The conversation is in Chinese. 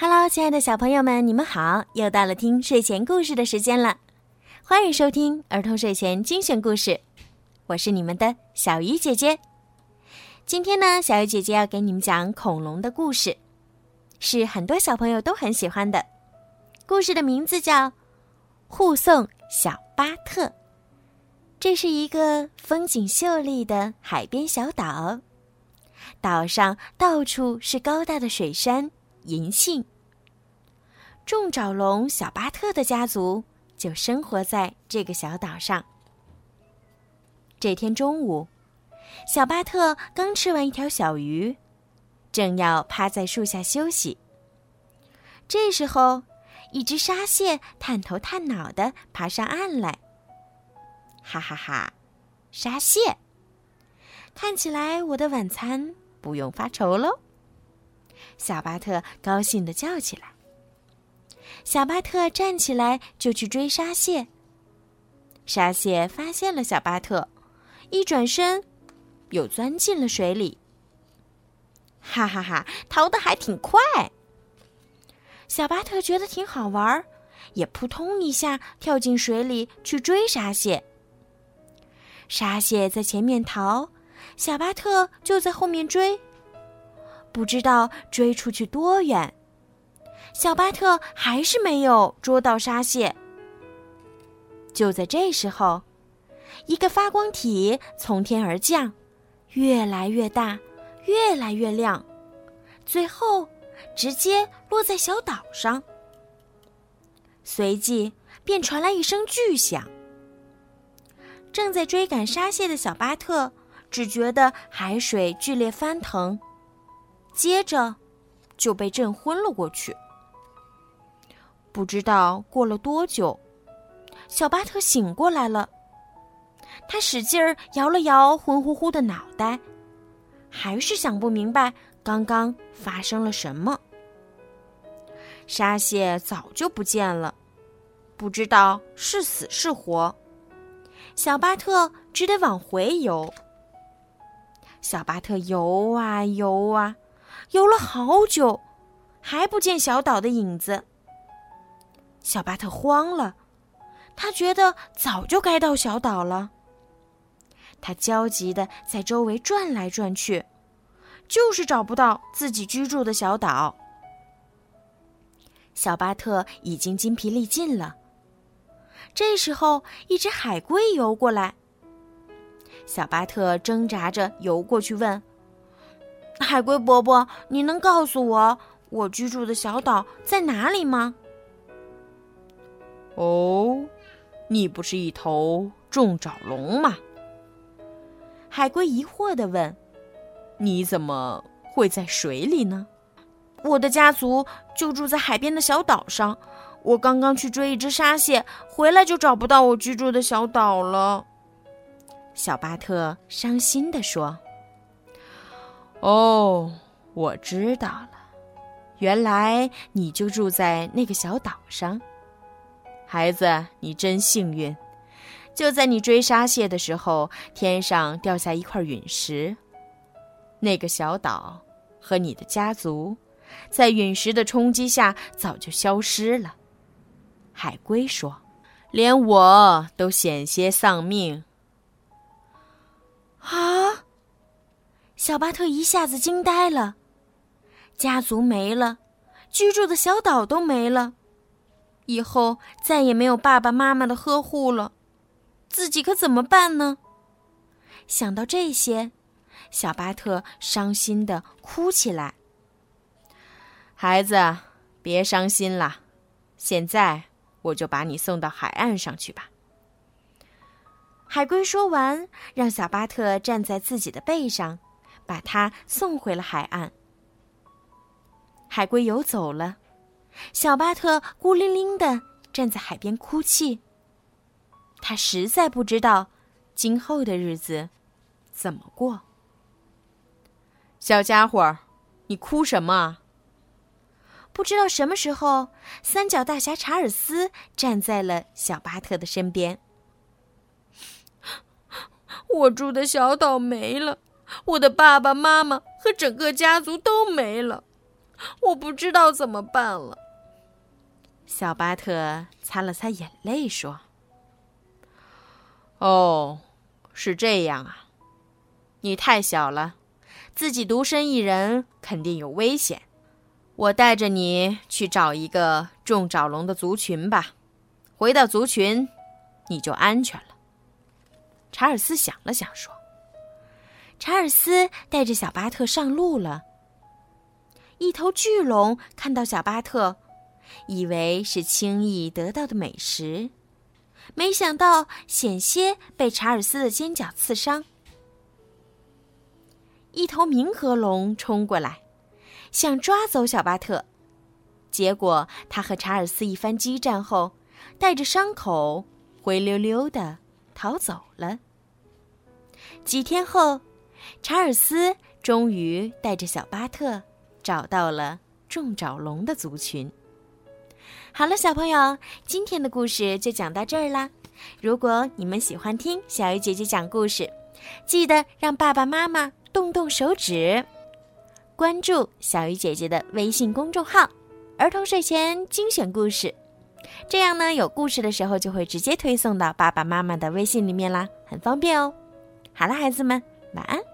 Hello，亲爱的小朋友们，你们好！又到了听睡前故事的时间了，欢迎收听儿童睡前精选故事，我是你们的小鱼姐姐。今天呢，小鱼姐姐要给你们讲恐龙的故事，是很多小朋友都很喜欢的。故事的名字叫《护送小巴特》。这是一个风景秀丽的海边小岛，岛上到处是高大的水杉。银杏。重爪龙小巴特的家族就生活在这个小岛上。这天中午，小巴特刚吃完一条小鱼，正要趴在树下休息。这时候，一只沙蟹探头探脑的爬上岸来。哈哈哈，沙蟹，看起来我的晚餐不用发愁喽。小巴特高兴地叫起来。小巴特站起来就去追沙蟹。沙蟹发现了小巴特，一转身，又钻进了水里。哈哈哈，逃得还挺快。小巴特觉得挺好玩，也扑通一下跳进水里去追沙蟹。沙蟹在前面逃，小巴特就在后面追。不知道追出去多远，小巴特还是没有捉到沙蟹。就在这时候，一个发光体从天而降，越来越大，越来越亮，最后直接落在小岛上。随即便传来一声巨响。正在追赶沙蟹的小巴特只觉得海水剧烈翻腾。接着，就被震昏了过去。不知道过了多久，小巴特醒过来了。他使劲儿摇了摇昏乎乎的脑袋，还是想不明白刚刚发生了什么。沙蟹早就不见了，不知道是死是活。小巴特只得往回游。小巴特游啊游啊。游了好久，还不见小岛的影子。小巴特慌了，他觉得早就该到小岛了。他焦急的在周围转来转去，就是找不到自己居住的小岛。小巴特已经筋疲力尽了。这时候，一只海龟游过来。小巴特挣扎着游过去问。海龟伯伯，你能告诉我我居住的小岛在哪里吗？哦，你不是一头重爪龙吗？海龟疑惑地问：“你怎么会在水里呢？”我的家族就住在海边的小岛上，我刚刚去追一只沙蟹，回来就找不到我居住的小岛了。小巴特伤心地说。哦，我知道了，原来你就住在那个小岛上。孩子，你真幸运，就在你追沙蟹的时候，天上掉下一块陨石，那个小岛和你的家族，在陨石的冲击下早就消失了。海龟说：“连我都险些丧命。”啊！小巴特一下子惊呆了，家族没了，居住的小岛都没了，以后再也没有爸爸妈妈的呵护了，自己可怎么办呢？想到这些，小巴特伤心的哭起来。孩子，别伤心了，现在我就把你送到海岸上去吧。海龟说完，让小巴特站在自己的背上。把他送回了海岸。海龟游走了，小巴特孤零零的站在海边哭泣。他实在不知道今后的日子怎么过。小家伙，你哭什么？不知道什么时候，三角大侠查尔斯站在了小巴特的身边。我住的小岛没了。我的爸爸妈妈和整个家族都没了，我不知道怎么办了。小巴特擦了擦眼泪说：“哦，是这样啊，你太小了，自己独身一人肯定有危险。我带着你去找一个种爪龙的族群吧。回到族群，你就安全了。”查尔斯想了想说：“查尔斯带着小巴特上路了。一头巨龙看到小巴特。”以为是轻易得到的美食，没想到险些被查尔斯的尖角刺伤。一头冥河龙冲过来，想抓走小巴特，结果他和查尔斯一番激战后，带着伤口灰溜溜的逃走了。几天后，查尔斯终于带着小巴特找到了重爪龙的族群。好了，小朋友，今天的故事就讲到这儿啦。如果你们喜欢听小鱼姐姐讲故事，记得让爸爸妈妈动动手指，关注小鱼姐姐的微信公众号“儿童睡前精选故事”。这样呢，有故事的时候就会直接推送到爸爸妈妈的微信里面啦，很方便哦。好了，孩子们，晚安。